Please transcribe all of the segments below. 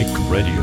Brick Radio.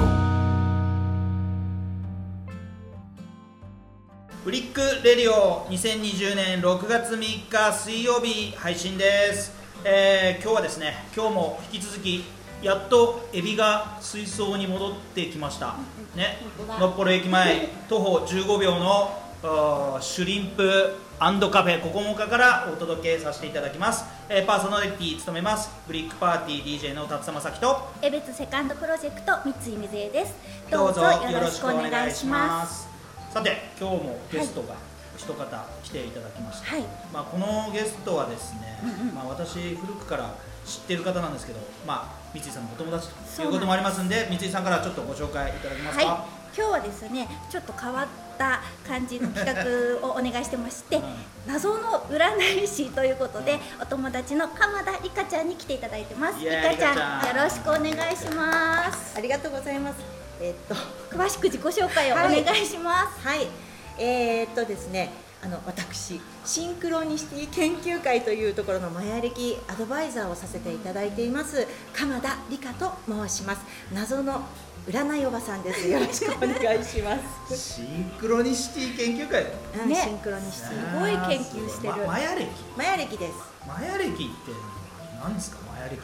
Brick Radio 2020年6月3日水曜日配信です、えー今日はですね今日も引き続きやっとエビが水槽に戻ってきました。ねのっぽろ駅前徒歩15秒のシュリンプカフェココモカからお届けさせていただきます、えーパーソナリティ務めます。ブリックパーティー DJ の辰様咲と。エベツセカンドプロジェクト三井水江です。どうぞよろしくお願いしまます。すさて今日もゲストが一方来ていただきました、はい。まあ、このゲストはですね、うんうん。まあ、私古くから知ってる方なんですけど、まあ、三井さんのお友達といううこともありますんで三井さんからちょっとご紹介いただけますか、はい今日はですねちょっと変わった感じの企画をお願いしてまして、うん。謎の占い師ということで、お友達の鎌田理香ちゃんに来ていただいてます。理香ちゃんよろしくお願いします。ありがとうございます。えーっと、詳しく自己紹介をお願いします、はい、えーっとですね、あの私シンクロニシティ研究会というところのマヤ歴アドバイザーをさせていただいています鎌田理香と申します。謎の占いおばさんです。よろしくお願いします。シンクロニシティ研究会うんねシンクロニシテすィ。ごい研究してるまマヤ歴マヤ歴です。マヤ歴って何ですか？マヤ歴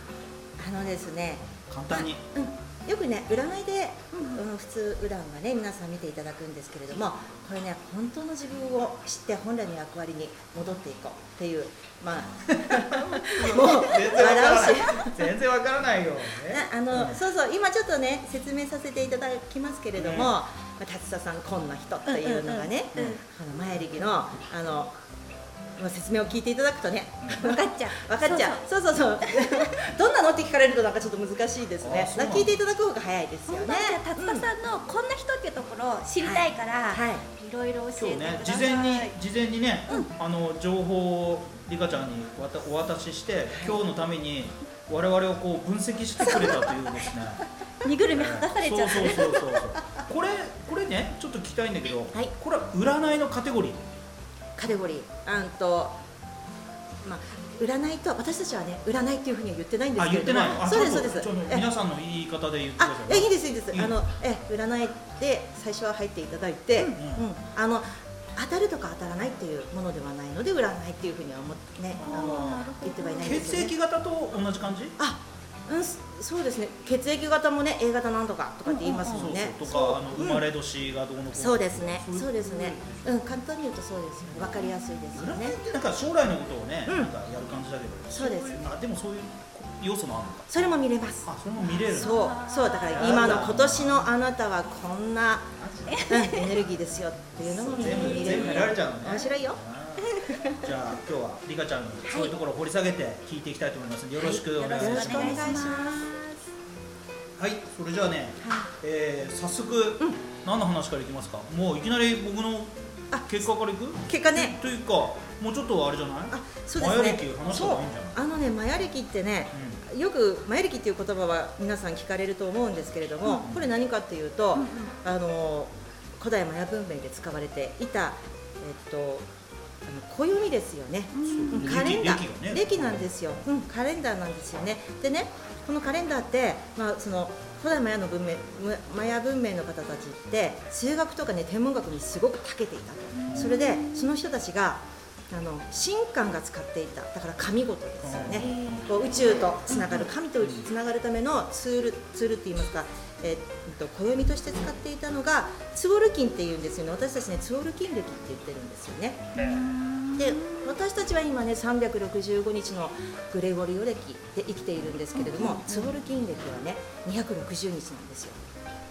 あのですね、簡単にうん、よくね占いで、あの普通占はね皆さん見ていただくんですけれどもこれね本当の自分を知って本来の役割に戻っていこうっていうまあ もう全然笑うし。全然わからないよ、ねなあの、うん。そうそう今ちょっとね説明させていただきますけれども、ね。まあ、達田さんこんな人っていうのがね、うんうんうんあの前力のあのまあ説明を聞いていただくとね。分かっちゃう。分かっちゃう。そうそう。そう どんなのって聞かれるとなんかちょっと難しいですね。聞いていただく方が早いですよ本ね当じゃあ達田さんのこんな人っていうところを知りたいから、はいはい。いろいろ教えてねください。事前に事前にね、あの情報をリカちゃんにわたお渡しして今日のために我々をこう分析してくれたというですね。身ぐるみ剥がされちゃっそうそうそうそう。これこれねちょっと聞きたいんだけど、はい。これは占いのカテゴリーカテゴリー。あんとまあ占いと私たちはね占いっていうふうには言ってないんですけれどそうですそうです。皆さんの言い方で言ってくださあいえいいですいいです。いいあのえ占いで最初は入っていただいて、ううん。ん。あの当たるとか当たらないっていうものではないので占いっていうふうには思ってねあの言ってはいないんですよ、ね、血液型と同じ感じ？あうんそそうですね。血液型もね A 型なんとかとかって言いますもんね、とかあのうん。生まれ年がどうのこうの。そうですね。いそうですね。うん簡単に言うとそうですよね。わかりやすいですよね。占いってなんか将来のことをね、うん。なんかやる感じだけど。そうです。いあでもそういう要素もあるのか。それも見れます。あそれも見れるのそう。そうだから今の今年のあなたはこんな、うん、エネルギーですよっていうのも見全部見れ全部見られちゃうのね面白いよ じゃあ今日はリカちゃんにそういうところを掘り下げて聞いていきたいと思いますのでよろしくお願いします、はいそれじゃあね、えー早速、何の話からいきますか？もういきなり僕のあ結果からいく？結果ね。というかもうちょっとあれじゃない？あそうですね。マヤ歴話した方がいいんじゃない？あのねマヤ歴ってね、よくマヤ歴っていう言葉は皆さん聞かれると思うんですけれども、これ何かっていうと、あの古代マヤ文明で使われていたえっと暦ですよね、うん。カレンダー。暦がね。暦なんですよ、うん、カレンダーなんですよね。でねこのカレンダーって、まあ、その古代マヤの文明むマヤ文明の方たちって数学とかね天文学にすごく長けていたと。それでその人たちがあの神官が使っていた。だから神事ですよね。こう宇宙とつながる神とつながるためのツールツールって言いますか、えーっと暦として使っていたのがツオルキンっていうんですよね。私たちねツオルキン暦って言ってるんですよね。で私たちは今ね365日のグレゴリオ暦で生きているんですけれども、ツオルキン暦はね260日なんですよ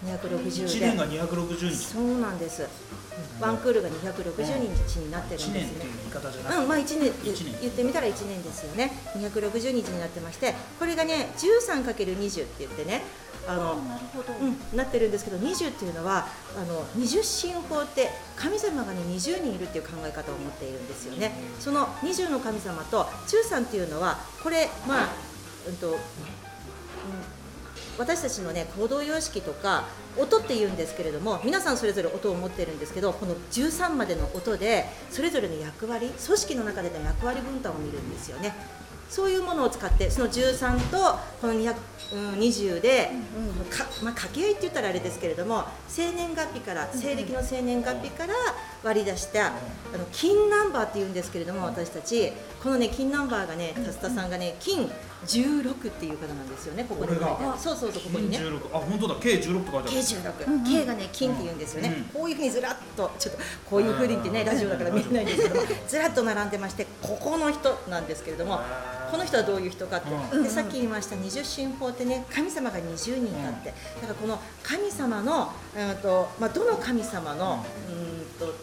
260 1で年が260日。そうなんです。ワンクールが260日になってる1んですね。年っていう言い方じゃなくて、うんまあ、1年一年。言ってみたら1年ですよね。260日になってましてこれがね 13×20 って言ってねあの、なるほど。うん、なってるんですけど20っていうのはあの二十神法って神様がね20人いるっていう考え方を持っているんですよね。その20の神様と13っていうのはこれまあうんと、うん私たちのね行動様式とか音って言うんですけれども皆さんそれぞれ音を持ってるんですけどこの13までの音でそれぞれの役割組織の中での役割分担を見るんですよね。そういうものを使ってその13とこの220で、かまあ、掛け合いって言ったらあれですけれども生年月日から西暦の生年月日から割り出したあの金ナンバーっていうんですけれども私たち。このね金ナンバーがねタスタさんがね金16っていう方なんですよねここに書いてある。そうそうそうここにね。金16あ本当だ。K16 って書いてある。K16、K がね金って言うんですよね、うんこういうふうにずらっとちょっとこういうふうにってねラジオだから見えないんですけどもずらっと並んでましてここの人なんですけれどもこの人はどういう人かって、うん。でさっき言いました二十神法ってね神様が20人いたって、だからこの神様の、うんとまあ、どの神様のうんと、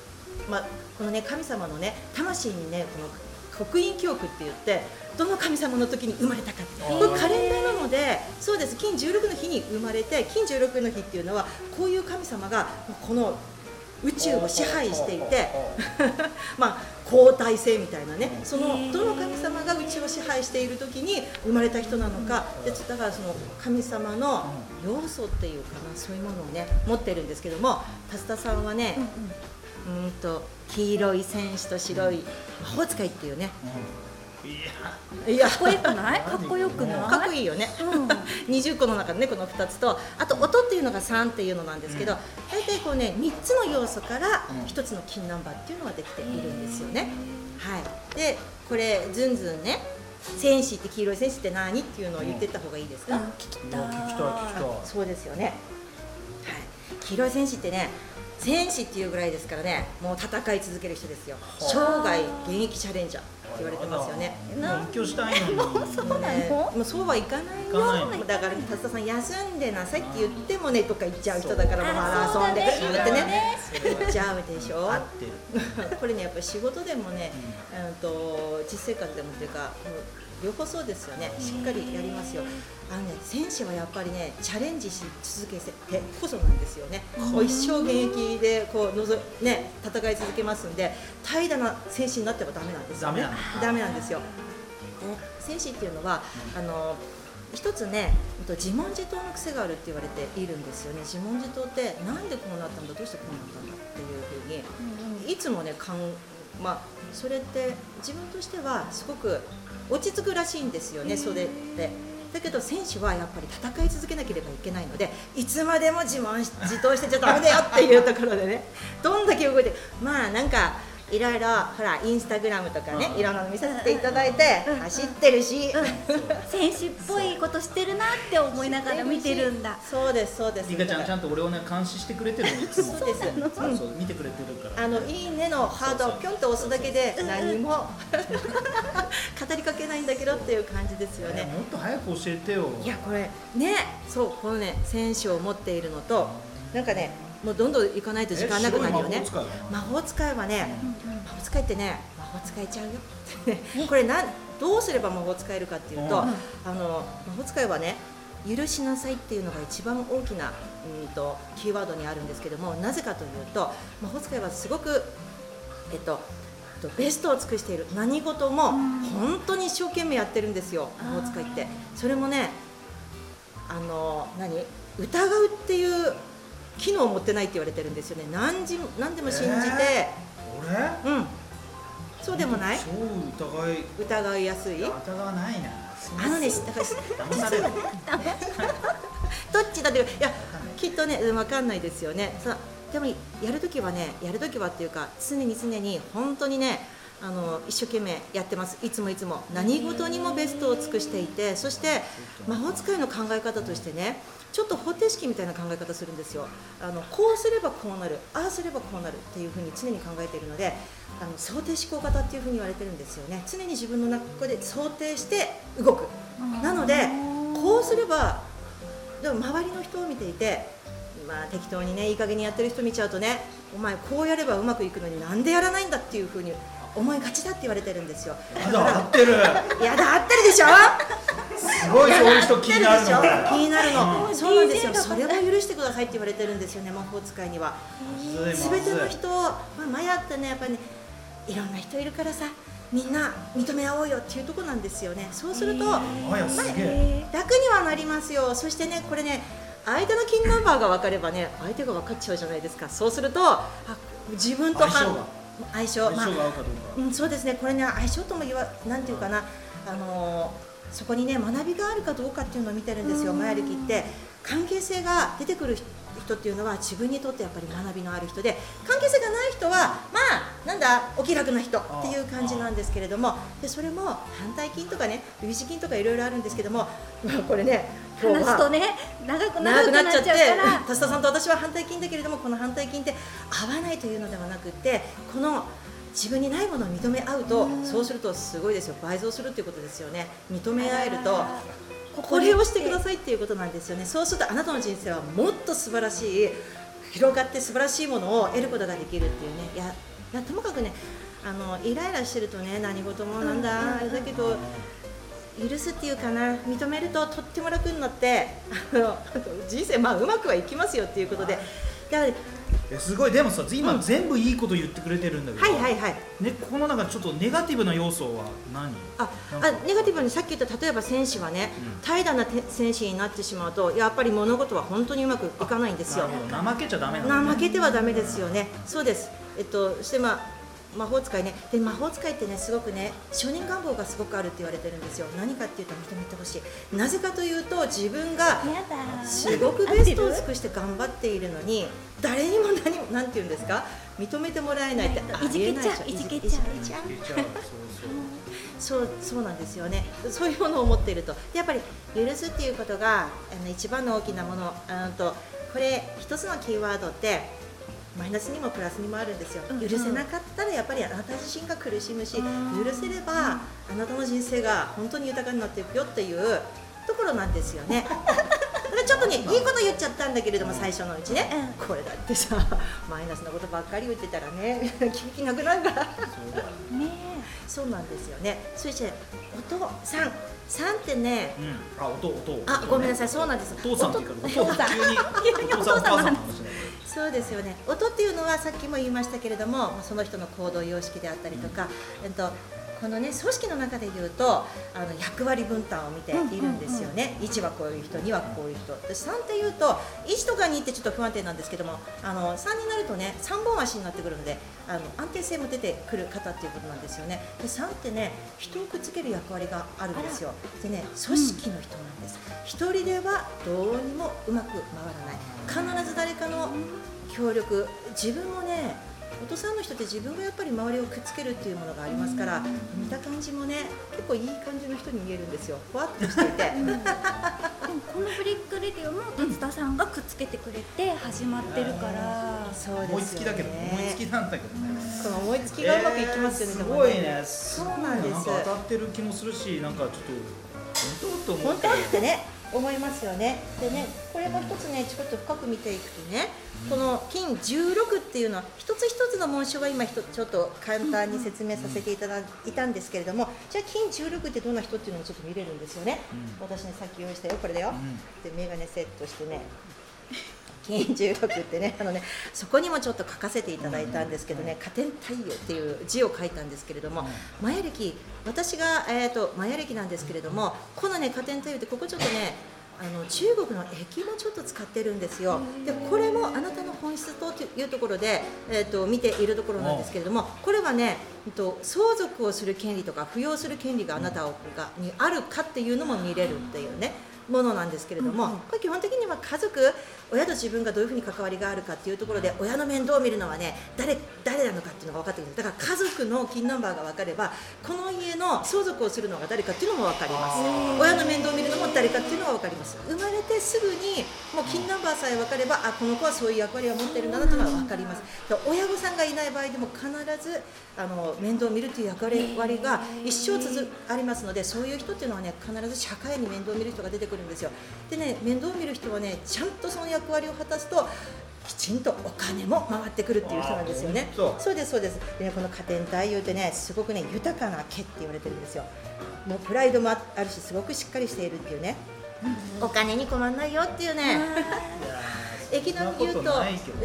まあ、このね神様のね魂にねこの刻印記憶って言ってどの神様の時に生まれたかってこれカレンダーなのでそうです。金16の日に生まれて金16の日っていうのはこういう神様がこの宇宙を支配していて まあ交代制みたいなねそのどの神様が宇宙を支配している時に生まれた人なのかでだからその神様の要素っていうかなそういうものをね持ってるんですけども達田さんはねうーんと黄色い戦士と白い魔法使いっていうね。いや。いや。かっこよくない？かっこよくない？かっこいいよね、うん。20個の中でねこの2つとあと音っていうのが3っていうのなんですけど、大体こうね3つの要素からうん。1つの金ナンバーっていうのができているんですよね、はい。でこれずんずんね戦士って黄色い戦士って何？っていうのを言ってった方がいいですか、うん。聞きたい。いや聞きたい聞きたい。そうですよね、はい、黄色い戦士ってね戦士っていうぐらいですからねもう戦い続ける人ですよ。生涯現役チャレンジャーって言われてますよね。勉強したいのに。そうなのね。もうそうはいかないよ。だから達田さん休んでなさいって言ってもねとか言っちゃう人だからそうもうまあだ遊んでくそうるってね。だね。言っちゃうでしょ。合ってる。これねやっぱり仕事でもね、うん、と実生活でもっていうか両方そうですよね。しっかりやりますよ。あのね選手はやっぱりねチャレンジし続けてこそなんですよね、もう一生現役でこうのぞ、ね、戦い続けますんで平らな選手になってはダメなんですよね。ダメなんだダメなんですよ。でね戦士っていうのはあの一つね自問自答の癖があるって言われているんですよね。自問自答ってなんでこうなったんだどうしてこうなったんだっていうふうに。いつもねかん、まあ、それって自分としてはすごく落ち着くらしいんですよね、それって。だけど選手はやっぱり戦い続けなければいけないのでいつまでも自問し自答してちゃダメだよっていうところでねどんだけ動いてまあなんかいろいろほらインスタグラムとかねいろんなの見させていただいて走ってるし、戦士っぽいことしてるなって思いながら見てるんだ。そう。ですそうです。リカちゃんちゃんと俺をね監視してくれてるのいつも。そうです。そうそう見てくれてるから。あのいいねのハードをピョンと押すだけで何も。語りかけないんだけどっていう感じですよね。ね。もっと早く教えてよ。いやこれねそうこのね選手を持っているのとなんかねもうどんどん行かないと時間なくなるよね。魔法使いは魔法使いはね魔法使いってね魔法使えちゃうよ。これなんどうすれば魔法使えるかっていうと、うんあの魔法使いはね許しなさいっていうのが一番大きなうんとキーワードにあるんですけどもなぜかというと魔法使いはすごくえっとえっとベストを尽くしている。何事も本当に一生懸命やってるんですよ魔法使いって。それもねあの何？疑うっていう機能を持ってないって言われてるんですよね。何時何でも信じて、俺？うん。そうでもない？超疑い。疑いやすい？疑わないな。あのねだから騙される。どっちだっていやきっとね分かんないですよね。さでもやるときはねやるときはっていうか常に常に本当にねあの一生懸命やってます。いつもいつも。何事にもベストを尽くしていてそして魔法使いの考え方としてねちょっと方程式みたいな考え方するんですよ。あのこうすればこうなるああすればこうなるっていうふうに常に考えているのであの想定思考型っていうふうに言われてるんですよね。常に自分の中で想定して動く。なのでこうすればでも周りの人を見ていて、まあ、適当にねいい加減にやってる人見ちゃうとねお前こうやればうまくいくのになんでやらないんだっていうふうに思いがちだって言われてるんですよ。まだ合ってる。いやだ合ってるでしょ？すごいそういう人気になるの。気になるの、うん。そうなんですよ。それを許してくださいって言われてるんですよね魔法使いには。すべての人を、まあ、マヤってねやっぱりねいろんな人いるからさみんな認め合おうよっていうところなんですよね。そうすると、マヤすげえ。楽にはなりますよ。そしてねこれね相手の金ナンバーが分かればね相手が分かっちゃうじゃないですか。そうするとあ自分と相性が相性相性まあが合うかどうか。うん、そうですね。これね相性とも言わなんていうかなあのそこにね学びがあるかどうかっていうのを見てるんですよ、マヤ暦って。関係性が出てくる人っていうのは自分にとってやっぱり学びのある人で関係性がない人はまあなんだお気楽な人っていう感じなんですけれどもでそれも反対金とかね類似金とかいろいろあるんですけども、まあ、これね話すとね長くなっちゃって田下さんと私は反対金だけれどもこの反対金って合わないというのではなくてこの自分にないものを認め合うとそうするとすごいですよ。倍増するっていうことですよね。認め合えるとこれをしてくださいっていうことなんですよね。そうするとあなたの人生はもっと素晴らしい広がって素晴らしいものを得ることができるっていうね。いやいやともかくねあのイライラしてるとね何事もなんだあれだけど許すっていうかな認めるととっても楽になってあの人生まあうまくはいきますよっていうことで。だからえすごい。でもさ今全部いいこと言ってくれてるんだけど、はいはいはい。ね、この中でちょっとネガティブな要素は何？ああネガティブにさっき言った例えば戦士はね、うん。怠惰なて戦士になってしまうとやっぱり物事は本当にうまくいかないんですよ。怠けちゃダメなんだ、ね、怠けてはダメですよねそうですえっとそしてまあ魔法使いね。で魔法使いってねすごくね承認願望がすごくあるって言われてるんですよ。何かっていうと認めてほしい。なぜかというと自分がすごくベストを尽くして頑張っているのに誰にも何もなんて言うんですか？認めてもらえないってありえないでしょいじけちゃういじけちゃう。そうそうなんですよね。そういうものを持っていると。でやっぱり許すっていうことがあの一番の大きなもの。あのとこれ一つのキーワードってマイナスにもプラスにもあるんですよ、うんうん。許せなかったらやっぱりあなた自身が苦しむしうん。許せればあなたの人生が本当に豊かになっていくよっていうところなんですよね。ちょっとねいいこと言っちゃったんだけれども最初のうちね、うこれだってさマイナスなことばっかり言ってたらね聞きなくなるからねそうなんですよね。そして音三三ってね、うん、あ音音あごめんなさい。そうなんです。お父さんっていうから音お父さん。急に。お父さんお母さんの話だそうですよね。音っていうのはさっきも言いましたけれども、まあその人の行動様式であったりとか、えっと。このね組織の中で言うとあの役割分担を見ているんですよね、1はこういう人2はこういう人。で3っていうと1とか2ってちょっと不安定なんですけどもあの3になるとね3本足になってくるのであの安定性も出てくる方っていうことなんですよね。で3ってね人をくっつける役割があるんですよ。でね組織の人なんです、一人ではどうにもうまく回らない。必ず誰かの協力自分もねお父さんの人って自分がやっぱり周りをくっつけるっていうものがありますから見た感じもね結構いい感じの人に見えるんですよ。ふわっとしていて。でもこの Brick Radio も哲田さんがくっつけてくれて始まってるから、そう思いですよね。つきだけど思いつきなんだけどね。この思いつきがうまくいきますよね、えーですも。ごいねそうなんです。なんか当たってる気もするしなんかちょっと本当？と思本って。当？ってね思いますよね。でねこれも一つねちょっと深く見ていくとねこの金16っていうのは一つ一つの紋章は今ちょっと簡単に説明させていただいたんですけれどもじゃあ金16ってどんな人っていうのもちょっと見れるんですよね、うん。私ねさっき用意したよこれだよ、うん。で眼鏡セットしてね金16ってねあのねそこにもちょっと書かせていただいたんですけどね「加点太陽」っていう字を書いたんですけれども、マヤ暦私が、えー、とマヤ暦なんですけれどもこのね加点太陽ってここちょっとねあの中国の駅もちょっと使ってるんですよ。でこれもあなたの本質というところで、えー、と見ているところなんですけれどもこれはね、えっと相続をする権利とか扶養する権利があなたがにあるかっていうのも見れるっていうねものなんですけれども、これ基本的には家族親と自分がどういうふうに関わりがあるかっていうところで親の面倒を見るのはね誰誰なのかっていうのが分かってくるだから家族の金ナンバーが分かればこの家の相続をするのが誰かっていうのも分かります。親の面倒を見るのも誰かっていうのが分かります。生まれてすぐにもう金ナンバーさえ分かればあこの子はそういう役割を持ってるんだなっていうのが分かります。親御さんがいない場合でも必ずあの面倒を見るという役割が一生続ありますのでそういう人っていうのはね必ず社会に面倒を見る人が出てくるんですよ。でね面倒を見る人はねちゃんとその役割を果たすときちんとお金も回ってくるっていう人なんですよね。そう。ですそうです。でねこの加点太陽ってねすごくね豊かな家って言われてるんですよ。もうプライドもああるしすごくしっかりしているっていうね、お金に困んないよっていうね駅の言うと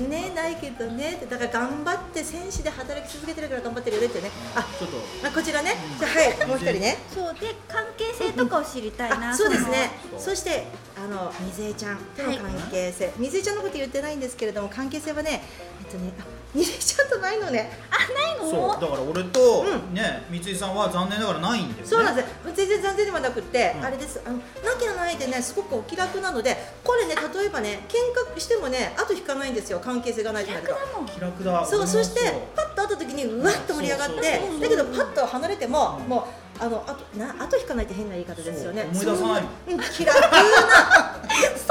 ねないけどねだから頑張って戦士で働き続けてるから頑張ってるよねってね。あちょっと。あこちらね。じゃあはい。もう一人ね。そうで関係性とかを知りたいな、あそうですね。そしてあの水江ちゃんとの関係性、水江ちゃんのこと言ってないんですけれども関係性はねえっとねあ2例ちゃんとないのね。ないの？そうだから俺と、うね三井さんは残念ながらないんだよね。そうなんです。全然残念ではなくって、うん。あれです。あのなきゃないでねすごくお気楽なのでこれね例えばね喧嘩してもね後引かないんですよ。関係性がないとなると。楽だもん。気楽だ。そうそしてパッと会った時にうわっと盛り上がってそうそうそう。だけどパッと離れても、うん。もうあのあとな後引かないって変な言い方ですよね。そう思い出さないそううん気楽な。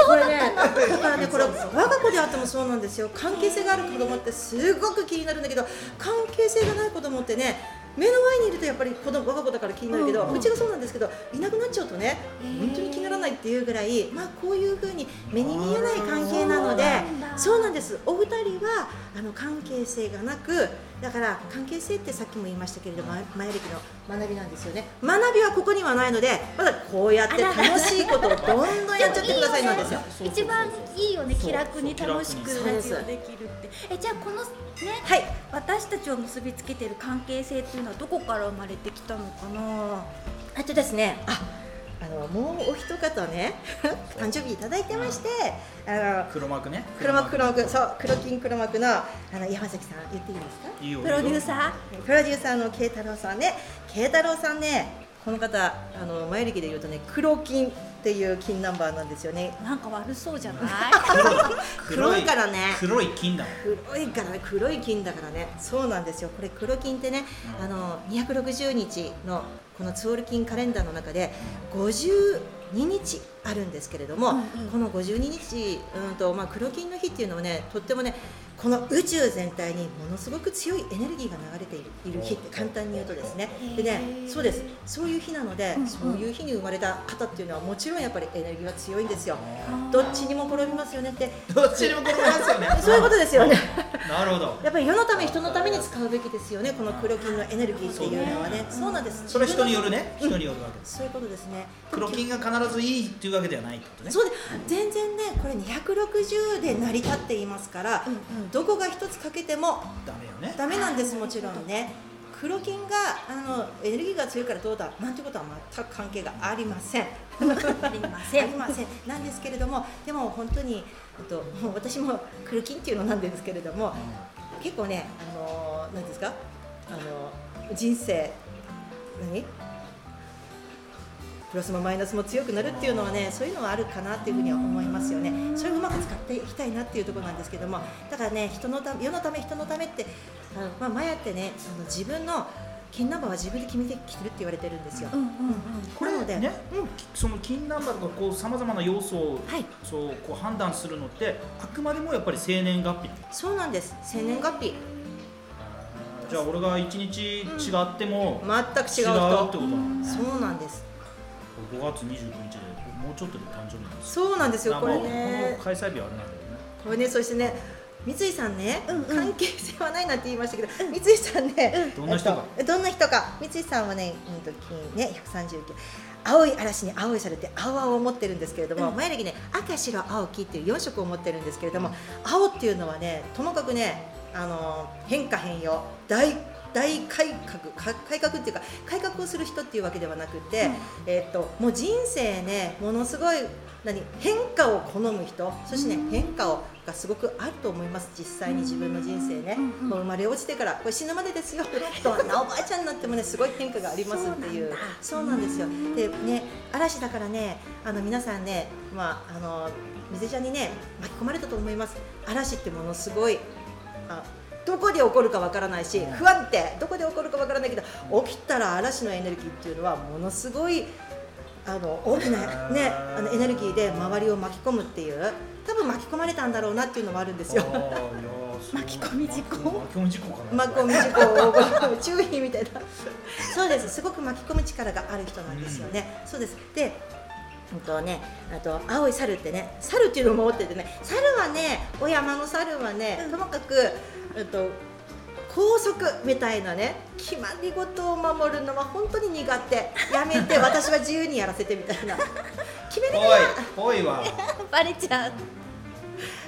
これねだからねこれ我が子であってもそうなんですよ。関係性がある子供ってすごく気になるんだけど関係性がない子供ってね目の前にいるとやっぱり子供我が子だから気になるけど、ううんちがそうなんですけどいなくなっちゃうとね本当に気にならないっていうぐらいまあこういうふうに目に見えない関係なのでそうなんだ。そうなんです。お二人はあの関係性がなくだから関係性ってさっきも言いましたけれども前歴の学びなんですよね。学びはここにはないのでまだこうやって楽しいことをどんどんやっちゃってくださいなんですよ。そうそうそう一番いいよね。気楽に楽しくラジオできるって。えじゃあこのねはい。私たちを結びつけてる関係性っていうのはどこから生まれてきたのかな？あとですねああのもうお一方ね 誕生日いただいてましてあの黒幕ね。黒幕黒幕そう黒金黒幕のあの山崎さん言っていいですか？プロデューサプロデューサーの慶太郎さんね。慶太郎さんねこの方あの前歴で言うとね黒金っていう金ナンバーなんですよね。ーなんか悪そうじゃない？黒い。からね。黒い金だ黒いからね黒い金だからね。そうなんですよ。これ黒金ってねあの260日のこのツオル金カレンダーの中で52日あるんですけれども、うんうん。この52日うんと、まあ、黒金の日っていうのはねとってもねこの宇宙全体にものすごく強いエネルギーが流れているいる日って簡単に言うとですね。でねそうです。そういう日なので、うんうん。そういう日に生まれた方っていうのはもちろんやっぱりエネルギーは強いんですよ。どっちにも転びますよねって。どっちにも転びますよね。そういうことですよね。なるほど。やっぱり世のため人のために使うべきですよね。この黒金のエネルギーっていうのはね。そうなんです。それ人によるね。うん。人によるわけで。すそういうことですね。黒金が必ずいいっていうわけではないってことね。そうで全然ねこれ260で成り立っていますから、うんどこが一つ欠けてもダメよね。ダメなんですもちろんね。黒金があのエネルギーが強いからどうだ？なんてことは全く関係がありません。ありません。ありません。なんですけれどもでも本当にともう私も黒金っていうのなんですけれども結構ねあの何ですか？あの人生何？プラスもマイナスも強くなるっていうのはねそういうのはあるかなっていうふうには思いますよね。それをうまく使っていきたいなっていうところなんですけどもだからね人のた世のため人のためってあの、まあ、マヤってねあの自分の金ナンバーは自分で決めてきてるって言われてるんですよ、うんうんうん。これなのでね、その金ナンバーとかこうさまざまな要素を、はい。そうこう判断するのってあくまでもやっぱり生年月日。そうなんです。生年月日。じゃあ俺が1日違っても全く違う違うっ人てこと。そうなんです5月29日でもうちょっとで誕生日なんですそうなんですよこれまあねこの開催日はあれなんだけどねこれねそしてね三井さんね、うんうん。関係性はないなんて言いましたけど、三井さんね、どんな人かえっとどんな人か。三井さんはね、うんと金ね139青い嵐に青いされて青々を持ってるんですけれども、うん。前歴ね赤白青黄っていう4色を持ってるんですけれども、青っていうのはねともかくねあの変化変容。大大改革か改革っていうか改革をする人っていうわけではなくて、えっともう人生ねものすごい何変化を好む人そしてね、うん。変化をがすごくあると思います。実際に自分の人生ね、うんうんもう生まれ落ちてからこれ死ぬまでですよどんなおばあちゃんになってもねすごい変化がありますっていう。そうなんですよ。でね嵐だからねあの皆さんねまああの水ちゃんにね巻き込まれたと思います。嵐ってものすごいあどこで起こるかわからないし不安定。どこで起こるかわからないけど起きたら嵐のエネルギーっていうのはものすごいあの大きな、ね、あのエネルギーで周りを巻き込むっていう多分巻き込まれたんだろうなっていうのもあるんですよ。巻き込み事故？巻き込み事故かな巻き込み事故を 注意みたいな。そうです。すごく巻き込む力がある人なんですよね、そうです。でうんとね、あと青い猿ってね猿っていうのも持っててね猿はねお山の猿はね、ともかく、うんと拘束みたいなね決まり事を守るのは本当に苦手。やめて 私は自由にやらせてみたいな。決めなきゃおいおいは バレちゃう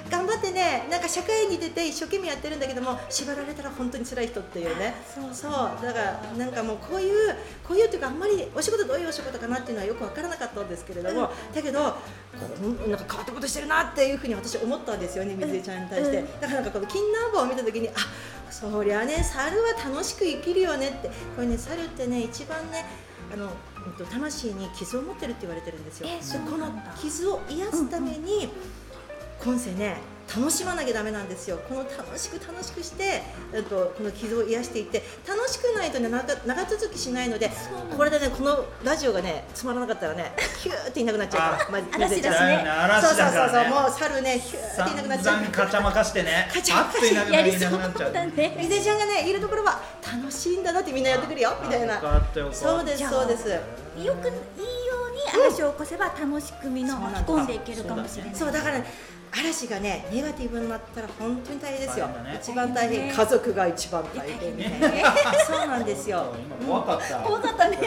頑張ってねなんか社会に出て一生懸命やってるんだけども縛られたら本当に辛い人っていうね。そう。だからなんかもうこういうこういうっていうかあんまりお仕事どういうお仕事かなっていうのはよく分からなかったんですけれども、だけどこうなんか変わったことしてるなっていうふうに私思ったんですよね水江ちゃんに対して、だからなんかこの金ナンバーを見た時にあそりゃね猿は楽しく生きるよねってこれね猿ってね一番ねあの魂に傷を持ってるって言われてるんですよ。えそうでこの傷を癒すために、今世ね楽しまなきゃダメなんですよ。この楽しく楽しくして、えっと、この傷を癒していって楽しくないとね長長続きしないのでこれでねこのラジオがねつまらなかったらねヒューっていなくなっちゃう。からま嵐水江ちゃんだしね。そうそうそうそうもう猿ねヒューっていなくなっちゃう。散々かちゃまかしてね。かちゃまかしてあっといなくなりいなくなっちゃう。だね。水江ちゃんがねいるところは楽しいんだなってみんなやってくるよみたいな。そうですそうです。よくいいように嵐を起こせば楽しくみの巻き込んでいけるかもしれない。そうだから嵐がねネガティブになったら本当に大変ですよ。ね。一番大変。ね。家族が一番大変。みたいなね。そうなんですよ。今怖かった。怖かったね。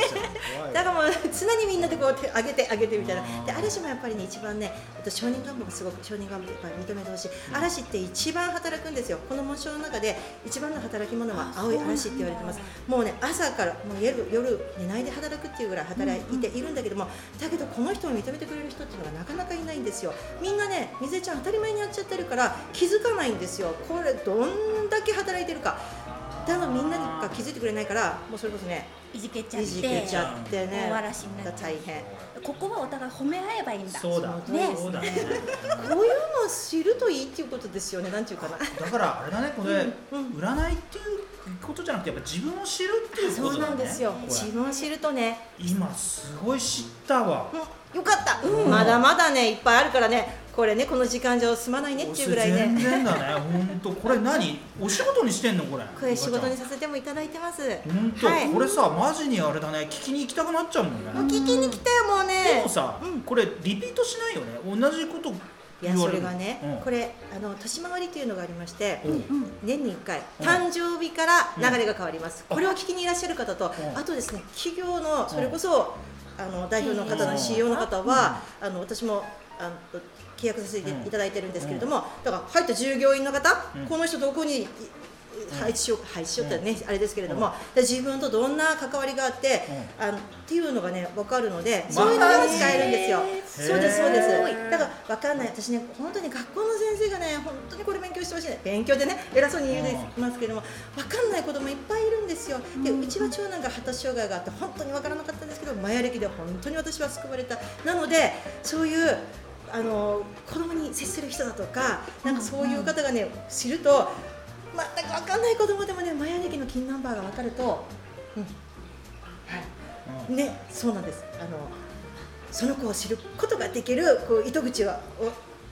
だからもう常にみんなでこう手上げて上げてみたいな。で嵐もやっぱりね一番ねあと承認願望がすごく承認願望やっぱり認めてほしい。嵐って一番働くんですよ。この紋章の中で一番の働き者は青い嵐って言われてます。もうね朝からもう夜夜寝ないで働くっていうぐらい働いているんだけどもだけどこの人を認めてくれる人っていうのがなかなかいないんですよ。みんなね水江ちゃん当たり前にやっちゃってるから気づかないんですよ。これどんだけ働いてるか。だからみんなが気づいてくれないからもうそれこそねいじけちゃっいじけてちゃってね大嵐になっ大変。ここはお互い褒め合えばいいんだ。そうだ。ね。そうだね。こういうのを知るといいっていうことですよね。なんていうかな。だからあれだねこれうん占いっていうことじゃなくてやっぱ自分を知るっていうことだね。そうなんですよ。自分を知るとね。今すごい知ったわ。うんよかった、まだまだねいっぱいあるからね。これねこの時間上済まないねっていうぐらい全ね然だね。本当。これ何？お仕事にしてんの？これ。これ仕事にさせてもいただいてます。本当、はい。これさマジにあれだね。聞きに行きたくなっちゃうもんね。もう聞きに来たよもうね。でもさ、うん。これリピートしないよね。同じこといやそれがね、うん。これあの年回りというのがありまして、うん。うん年に1回うん。誕生日から流れが変わります、うん。これを聞きにいらっしゃる方と、うん。あとですね企業のそれこそ、あの代表の方の CEO の方は、あの私もあの契約させていただいてるんですけれども、だから入った従業員の方、うん。この人どこにい配置しよう配置しようってね、あれですけれども、で自分とどんな関わりがあって、あのっていうのがね分かるので、そういうのが使えるんですよ。そうですそうです。だから分かんない。私ね本当に学校の先生がね本当にこれ勉強してほしいね。勉強でね偉そうに言うますけれども分かんない子供いっぱいいるんですよ。でうちは長男が発達障害があって本当に分からなかったんですけどマヤ歴で本当に私は救われた。なのでそういうあの子供に接する人だとかなんかそういう方がね知ると全く分かんない子供でもねマヤ歴の金ナンバーが分かると、うんはい、うんね、そうなんです。あのその子を知ることができるこう糸口をを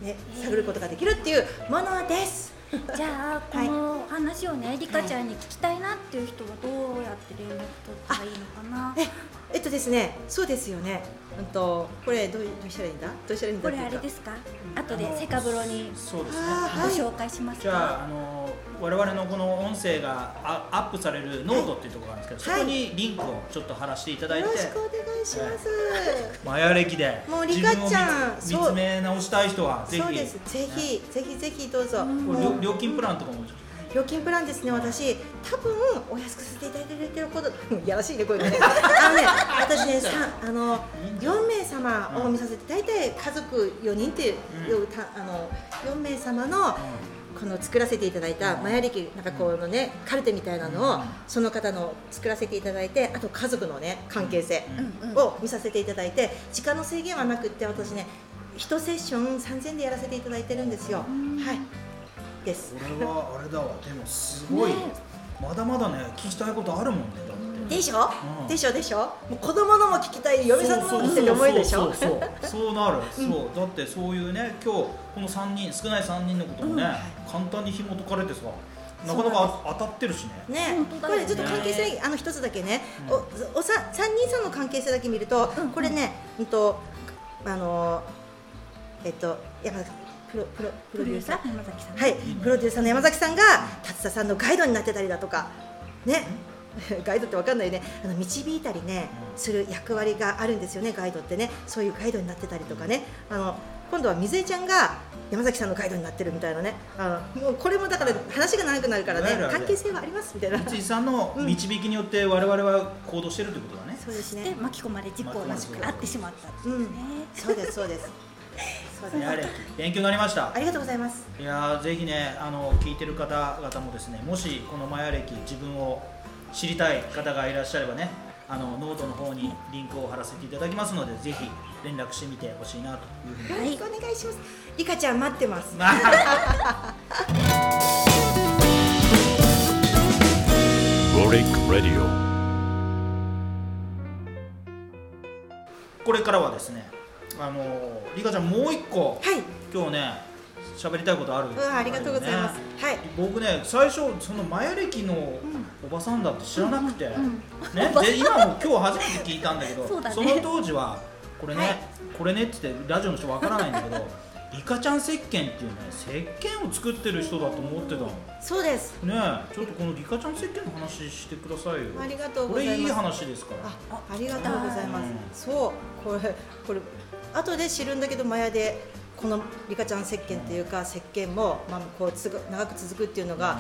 ね探ることができるっていうものです。じゃあ この話をねリカちゃんに聞きたいなっていう人はどうやって連絡取ったらいいのかな？え、えっとですね、そうですよね。うんとこれどうどうしたらいいんだ？どうしたらいいんだ？これあれですすか後でセカブロにそうですね。ご紹介します。じゃかああの我々のこの音声があアップされるノートっていうところがあるんですけど、はい。そこにリンクをちょっと貼らせていただいて、よろしくお願いします。マヤ歴でもうリカちゃん自分を見つめ直したい人はぜひ。そうです。ぜひぜひぜひどうぞ。料金プランとかも料金プランですね、私、多分お安くさせていただいてるほど、やらしいね、これね。あのね、私ね、さあの4名様を見させて、大体家族4人っていう、たあの4名様のこの作らせていただいたマヤ歴なんかこのねカルテみたいなのをうん。その方の作らせていただいてあと家族のね関係性うんうん。を見させていただいて時間の制限はなくって私ね1セッション3000でやらせていただいてるんですよ。はいです。これはあれだわでもすごい、ね。まだまだね聞きたいことあるもんねだって。でしょ、うん。でしょ？でしょ？もう子供のも聞きたい嫁さんのも聞きたいって思いでしょ？そうそうそうそう。そうなる、そう。だってそういうね今日この3人少ない3人のこともね、簡単に紐解かれてさなかなか当たってるしね。ね。これちょっと関係性あの一つだけね、おおさ三人さんの関係性だけ見ると、これねうんとあのえっと山崎プロプロププロデューサー山崎さん。はい、プロデューサーの山崎さんが達田さんのガイドになってたりだとかね。ガイドってわかんないね。あの導いたりねする役割があるんですよねガイドってね。そういうガイドになってたりとかね。あの今度は水江ちゃんが山崎さんのガイドになってるみたいなね。あのもうこれもだから話が長くなるからね関係性はありますみたいな。三井さんの導きによって我々は行動してるってことだね、そうですでね巻き込まれ事故に遭ってしまったっていうね、そうですそうですそうですやれ勉強になりました。ありがとうございます。いやーぜひねあの聞いてる方々もですねもしこのマヤ歴自分を知りたい方がいらっしゃればねあのノートの方にリンクを貼らせていただきますのでぜひ連絡してみてほしいなというふうに。よろしくお願いします。リカちゃん待ってます.これからはですねあのリカちゃんもう一個。はい。今日ね喋りたいことある。うわありがとうございます。ね。はい。僕ね最初そのマヤ歴のおばさんだって知らなくて、うんね、で今も今日初めて聞いたんだけど ね。の当時はこれね、はい。これねって言ってラジオの人わからないんだけど リカちゃん石鹸っていうね石鹸を作ってる人だと思ってたの。そうです。ねえちょっとこのリカちゃん石鹸の話してくださいよ。ありがとうこございます。れいい話ですから。あありがとうございます。そう。これこれ後で知るんだけどマヤでこのリカちゃん石鹸っていうか石鹸も、まあ、こうつぐ長く続くっていうのが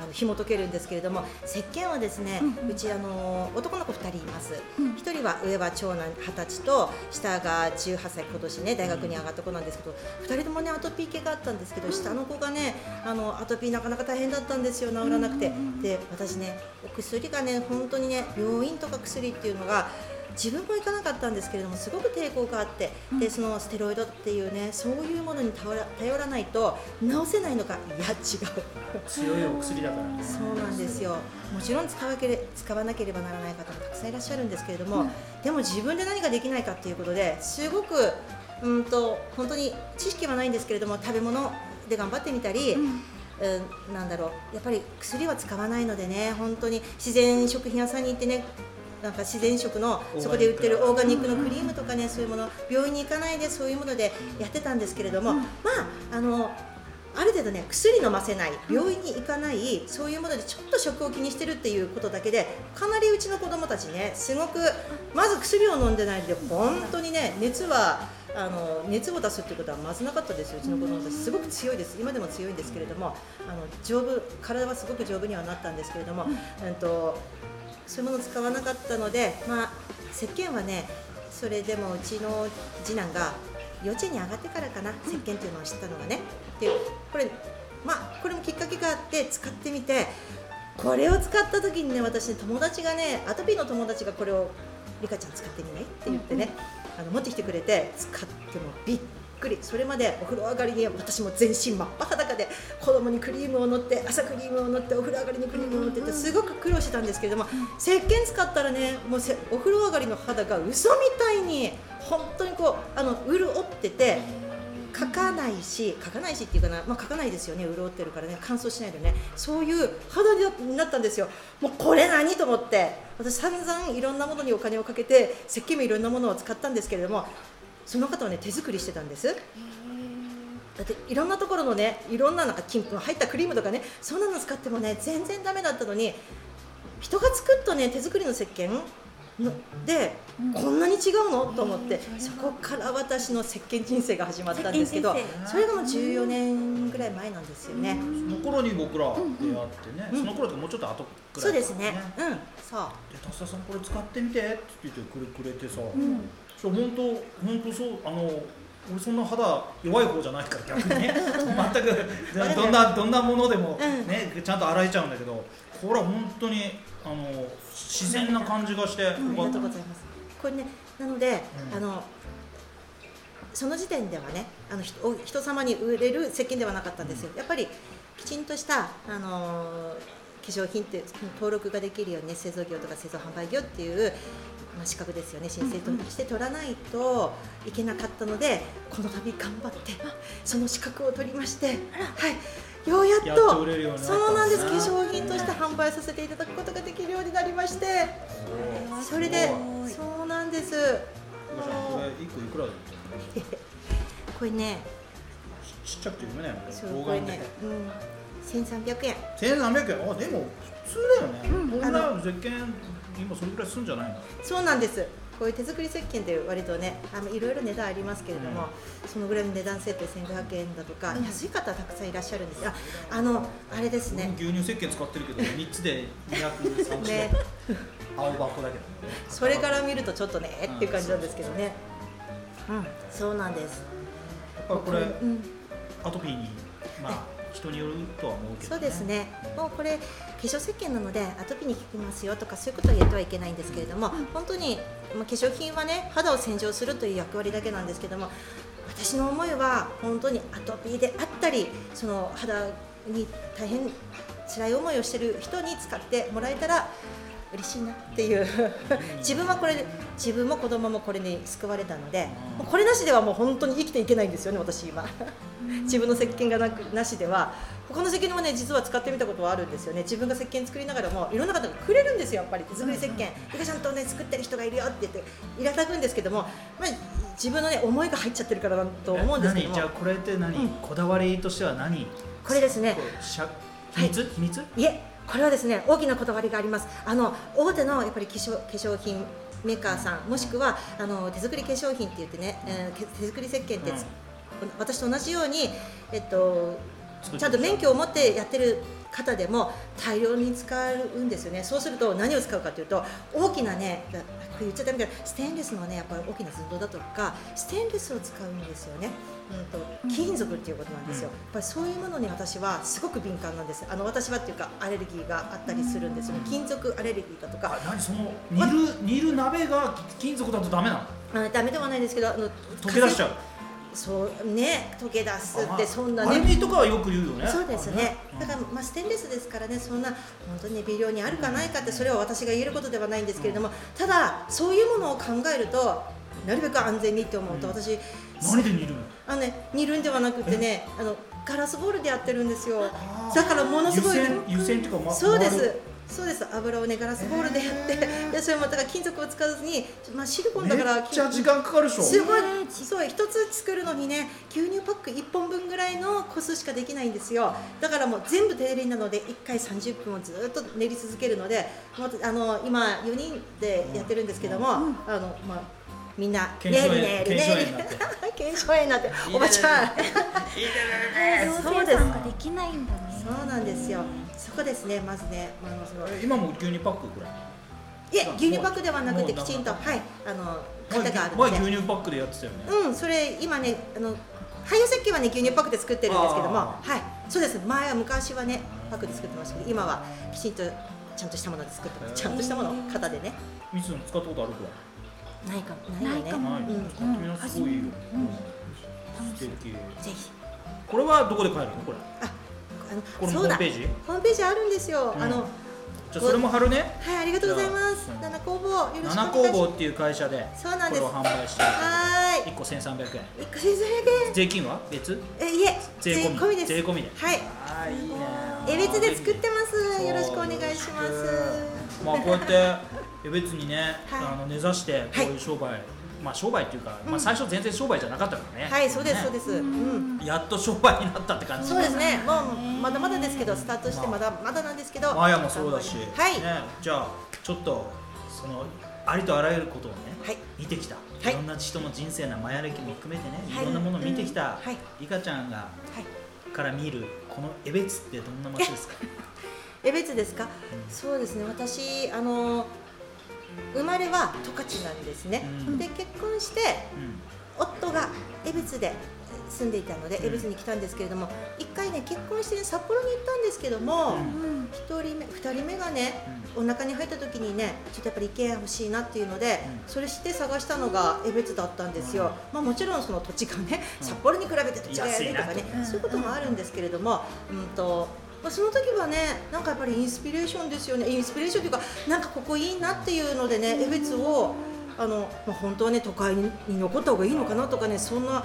あの紐解けるんですけれども石鹸はですね、うちあの男の子2人います、うん。1人は上は長男20歳と下が18歳今年ね大学に上がった子なんですけど2人ともねアトピー系があったんですけど下の子がねあのアトピーなかなか大変だったんですよ治らなくて。で私ねお薬がね本当にね病院とか薬っていうのが自分も行かなかったんですけれどもすごく抵抗があって、でそのステロイドっていうねそういうものに頼ら頼らないと治せないのかいや違う。強いお薬だからね。そうなんですよ。もちろん使わけれ使わなければならない方もたくさんいらっしゃるんですけれども、でも自分で何かできないかっていうことですごくうんと本当に知識はないんですけれども食べ物で頑張ってみたり、うんなんだろう。やっぱり薬は使わないのでね本当に自然食品屋さんに行ってねなんか自然食のそこで売ってるオーガニックのクリームとかねそういうもの病院に行かないでそういうものでやってたんですけれども、まああのある程度ね薬飲ませない病院に行かないそういうものでちょっと食を気にしてるっていうことだけでかなりうちの子供たちねすごくまず薬を飲んでないで本当にね熱はあの熱を出すっていうことはまずなかったですようちの子供たち。すごく強いです。今でも強いんですけれどもあの丈夫体はすごく丈夫にはなったんですけれども、うんとそういうものを使わなかったので、まあ、石鹸はねそれでもうちの次男が幼稚園に上がってからかな石鹸っていうのを知ったのがね。でこれまあこれもきっかけがあって使ってみてこれを使った時にね私ね友達がねアトピーの友達がこれを「リカちゃん使ってみない?」って言ってね、あの持ってきてくれて使ってもびっくりそれまでお風呂上がりに私も全身真っ裸で子供にクリームを塗って朝クリームを塗ってお風呂上がりにクリームを塗ってってすごく苦労してたんですけれども石鹸使ったらねもうせお風呂上がりの肌が嘘みたいに本当にこうあの潤ってて書かないし書かないしっていうかな、まあ、書かないですよね潤ってるからね乾燥しないでねそういう肌になったんですよ。もうこれ何と思って私散々いろんなものにお金をかけて石鹸もいろんなものを使ったんですけれどもその方はね手作りしてたんです。だっていろんなところのねいろんななんか金粉入ったクリームとかねそんなの使ってもね全然ダメだったのに人が作ったね手作りの石鹸ので、こんなに違うの？と思ってそこから私の石鹸人生が始まったんですけどそれがもう14年ぐらい前なんですよね。その頃に僕ら出会ってね、うん。その頃とかもうちょっと後くらいそうですね。か。うん、そう。で「達田さんこれ使ってみて」って言ってくれくれてさ、うんそう本当本当そうあの俺そんな肌弱い方じゃないから逆にね全く どんなどんなものでもうんね、ちゃんと洗えちゃうんだけどこれは本当にあの自然な感じがしてよありがかったとうございます。これね、なので、うんあのその時点ではね、あの人様に売れる石鹸ではなかったんですよ。やっぱりきちんとしたあの化粧品って登録ができるようにね、製造業とか製造販売業っていう。まあ、資格ですよね申請として取らないといけなかったのでこの度頑張ってその資格を取りまして、はい、ようやっとそうなんです。化粧品として販売させていただくことができるようになりましてそれでそうなんです。これ一個いくらだったのこれねちっちゃくて読めないもんね。これね、うん、1300円。1300円？あでも普通だよね、うん。こんな石鹸今それぐらいするんじゃないの？そうなんです。こういう手作り石鹸って割とねあのいろいろ値段ありますけれども、そのぐらいの値段設定1500円だとか、安い方はたくさんいらっしゃるんです。ああのあれですね。牛乳石鹸使ってるけど3つで230円、ね。青箱だけどね。それから見るとちょっとねっていう感じなんですけどね。うん。そうなんです。やっぱりこれうん。アトピーにまあ人によるとは思うけど、そうですね。もうこれ化粧石鹸なのでアトピーに効きますよとかそういうことは言ってはいけないんですけれども、本当に、まあ、化粧品はね肌を洗浄するという役割だけなんですけども私の思いは本当にアトピーであったりその肌に大変辛い思いをしている人に使ってもらえたら嬉しいなっていう。自分はこれで自分も子供もこれに救われたのでもうこれなしではもう本当に生きていけないんですよね私今。自分の石鹸がなくなしでは。他の石鹸もね実は使ってみたことはあるんですよね。自分が石鹸作りながらもいろんな方がくれるんですよやっぱり。手作り石鹸。ゆかちゃんとね作ってる人がいるよって言っていただくんですけども、まあ、自分のね思いが入っちゃってるからだと思うんですけども。何？じゃあこれって何、うん。こだわりとしては何？これですね。秘密、秘密いえこれはですね大きなこだわりがあります。あの大手のやっぱり化粧化粧品メーカーさんもしくはあの手作り化粧品って言ってね、えーけ手作り石鹸って、うん。私と同じように、えっと、ちゃんと免許を持ってやってる方でも大量に使うんです。よねそうすると何を使うかというと大きなねこれ言っちゃダメだけどステンレスのねやっぱり大きな寸胴だとかステンレスを使うんですよね、うん、と金属っていうことなんですよ、うん。やっぱりそういうものに私はすごく敏感なんです。あの私はっていうかアレルギーがあったりするんですよね。金属アレルギーだとか。あ何その煮る煮る鍋が金属だとダメなの？あダメではないんですけどあの溶け出しちゃうそうね溶け出すってそんなね。アルミとかはよく言うよね。そうですね。うん。だからまあステンレスですからね、そんな本当にね微量にあるかないかってそれは私が言えることではないんですけれども、ただそういうものを考えるとなるべく安全にって思うとうん。私、何で煮るの？あのね煮るんではなくてね、あのガラスボウルでやってるんですよ。だからものすごいね湯煎っていうか、ま、そうです。そうです。油をねガラスボウルでやって、でそれもだから金属を使わずにまあシリコンだからめっちゃ時間かかるでしょ。すごい。ねそう一つ作るのにね牛乳パック1本分ぐらいの個数しかできないんですよ。だからもう全部手練りなので1回30分をずっと練り続けるのでもうあの今4人でやってるんですけども、あのまあみんな練り練り練りになって。腱鞘炎になっておばちゃん。妖精さんができないんだね。そうなんですよそこですねまずね、まああのそのえ今も牛乳パックこれい？え牛乳パックではなくてきちんとはいあの型がある前ので。牛乳パックでやってたよね、うん、それ今ねあの廃油石鹸はね牛乳パックで作ってるんですけどもあはいそうです。前は昔はねパックで作ってましたけど今はきちんとちゃんとしたもので作ってます。ちゃんとしたもの型でね。みつの使ったことあるこないかないかも。れない、うん。使ってみなすごいいいよ、うん。素敵。ぜひ。これはどこで買えるの？これ。ああのホームページ？ホームページあるんですよ、うん。あのじゃあそれも貼るね。はいありがとうございます。七工房七工房っていう会社でそうなんです。これを販売してるはーい。1個1300円。一個先生税金は別？えいえ税込み。込みです。税込みで。はい。ああい。いねえ別で作ってます。よろしくお願いします。まあこうやってえ別にね、はい。あの根ざしてこういう商売、まあ商売っていうか、まあ最初全然商売じゃなかったからね。はいそうですね。そうです。うん。やっと商売になったって感じ。そうですね、もうまだまだですけど、スタートしてまだまだなんですけど、マヤもそうだし、はい、ね、じゃあちょっとそのありとあらゆることをね、はい。見てきた、はい。い、ろんな人の人生のマヤ歴も含めてね、はい。い、ろんなものを見てきた、はい。リカちゃんがはい、から見るこの江別ってどんな街ですか？江別ですか、そうですね、私、あの生まれは十勝なんですね、うん。で結婚して、う夫が江別で住んでいたので、うん。江別に来たんですけれども、一回ね、結婚して、ね、札幌に行ったんですけども、うん。一人目、二人目がね、お腹に入った時にねちょっとやっぱり意見欲しいなっていうので、うん。それして探したのが江別だったんですよ、うん。まあ、もちろんその土地がね、うん。札幌に比べて土地が安いとかねそういうこともあるんですけれども、うんとまあ、その時はねなんかやっぱりインスピレーションですよね。インスピレーションというかなんかここいいなっていうのでね江別をあの、まあ、本当はね都会に残った方がいいのかなとかねそんな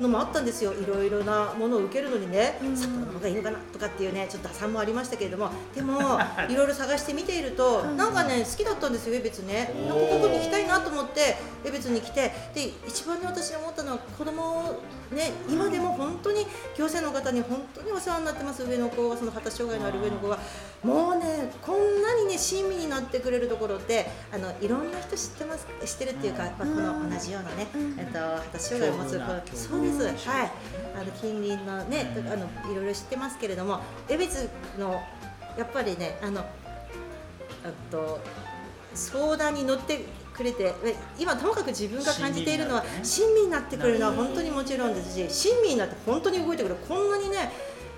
のもあったんですよ。いろいろなものを受けるのにね、うん。札幌の方がいいのかなとかっていうねちょっと打算もありましたけれども。でも いろいろ探して見ていると、なんかね好きだったんですよ江別ね。なんかここに行きたいなと思って江別に来て。で一番ね私思ったのは子供ね今でも本当に行政の方に本当にお世話になってます。上の子がその発達障害のある上の子がもうねこんなにね親身になってくれるところってあのいろんな人知ってます知ってるっていうか、まあ、この同じようなね、えっと、発達障害を持つそうです。はい。あの近隣のねあのいろいろ知ってますけれども江別のやっぱりねあのあと相談に乗ってくれてえ今ともかく自分が感じているのは親身になってくれるのは本当にもちろんですし親身になって本当に動いてくれる。こんなにね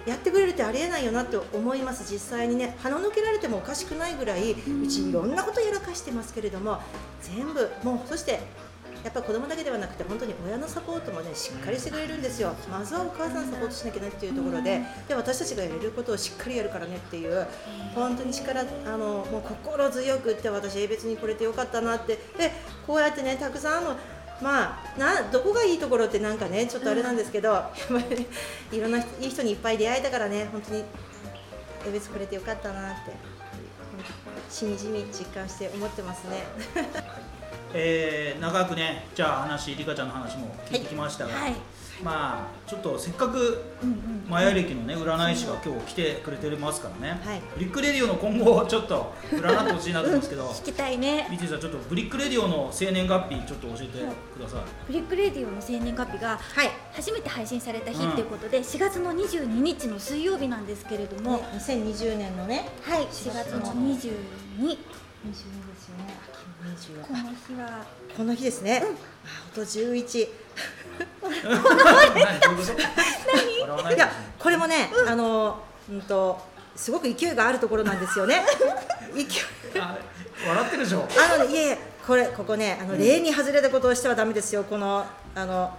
やってくれるってありえないよなって思います。実際にね鼻のけられてもおかしくないぐらいうちいろんなことやらかしてますけれども全部もうそしてやっぱ子供だけではなくて本当に親のサポートもねしっかりしてくれるんですよ。まずはお母さんサポートしなきゃねっていうところでで私たちがやれることをしっかりやるからねっていう本当に力あのもう心強くって私別にこれてよかったなって。でこうやってねたくさんあのまあ、などこがいいところってなんかねちょっとあれなんですけど、やっぱりいろんな人いい人にいっぱい出会えたからね本当にえ別くれてよかったなってしみじみ実感して思ってますね。えー長くねじゃあ話リカちゃんの話も聞いてきましたが、はいまあちょっとせっかくマヤ歴のね占い師が今日来てくれてますからね、はい。 Brick Radio の今後をちょっと占ってほしいなと思うんですけど。聞きたいね。三井さんちょっと Brick Radio の生年月日ちょっと教えてください、 Brick Radio の生年月日がはい、初めて配信された日ということで、4月の22日の水曜日なんですけれども、もう2020年のねはい4月の22 22ですよね。こ20の日は。この日ですね、あ音11何どういうこと笑わないいやこれもね、あのうんとすごく勢いがあるところなんですよね。勢い。あ笑ってるでしょ。あのねいえいえこれここねあの例に外れたことをしてはダメですよ。このあの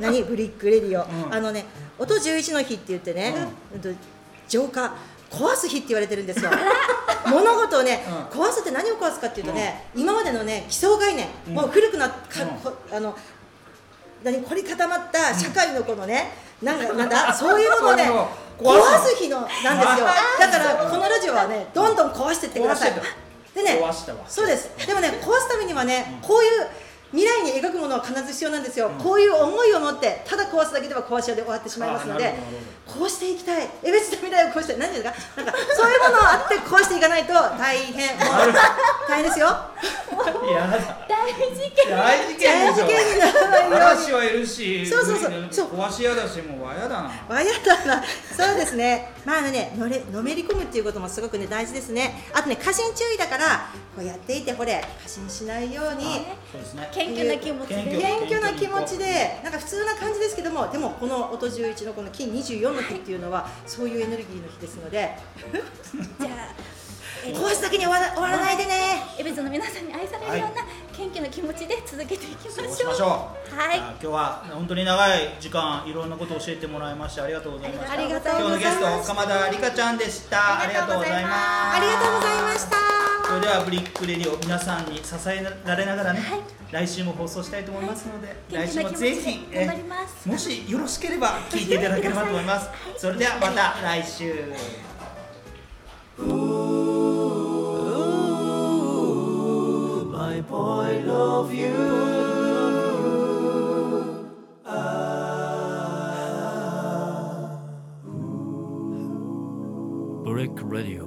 何 Brick Radio、うん。あのね音11の日って言ってね、うん。と浄化壊す日って言われてるんですよ。物事をね、う壊すって何を壊すかっていうとね、今までのね基礎概念、うん。もう古くなっか、あの何凝り固まった社会のこのね、なんかなんだ？そういうのをねそういうのを壊壊すす日のなんですよ。だからこのラジオはねどんどん壊してってください。でねそうです。でもね壊すためにはねこういう未来に描くものは必ず必要なんですよ、こういう思いを持ってただ壊すだけでは壊し屋で終わってしまいますのでこうしていきたい。え別に未来をこうしたい何ですか？なんかそういうものあって壊していかないと大変。大変ですよ。大事件大事件。大事件にならないように嵐はいるしそうそうそう。そう壊し屋だしもうわやだな。わやだな。そうですね。まあねのれのめり込むっていうこともすごくね大事ですね。あとね過信注意だからこうやっていてほれ過信しないように。そうですね謙虚な気持ち謙で虚。謙虚な気持ちでなんか普通な感じですけどもでもこの音11のこの金24の日っていうのはそういうエネルギーの日ですので。じゃあえー 壊すだけに終わら終わらないでね。エベズの皆さんに愛されるような謙虚な気持ちで続けていきましょうそうしましょう。はい。今日は本当に長い時間いろんなことを教えてもらいましてありがとうございました。ありがとう今日のゲスございますト鎌田理香ちゃんでした。ありがとうございます。ありがとうございました。それでは Brick Radio 皆さんに支えられながらね、はい。来週も放送したいと思いますので、元気な気持ち来週もぜでひ頑張ります。もしよろしければ聞いていただければと思います。それではまた来週 point of view. Brick Radio.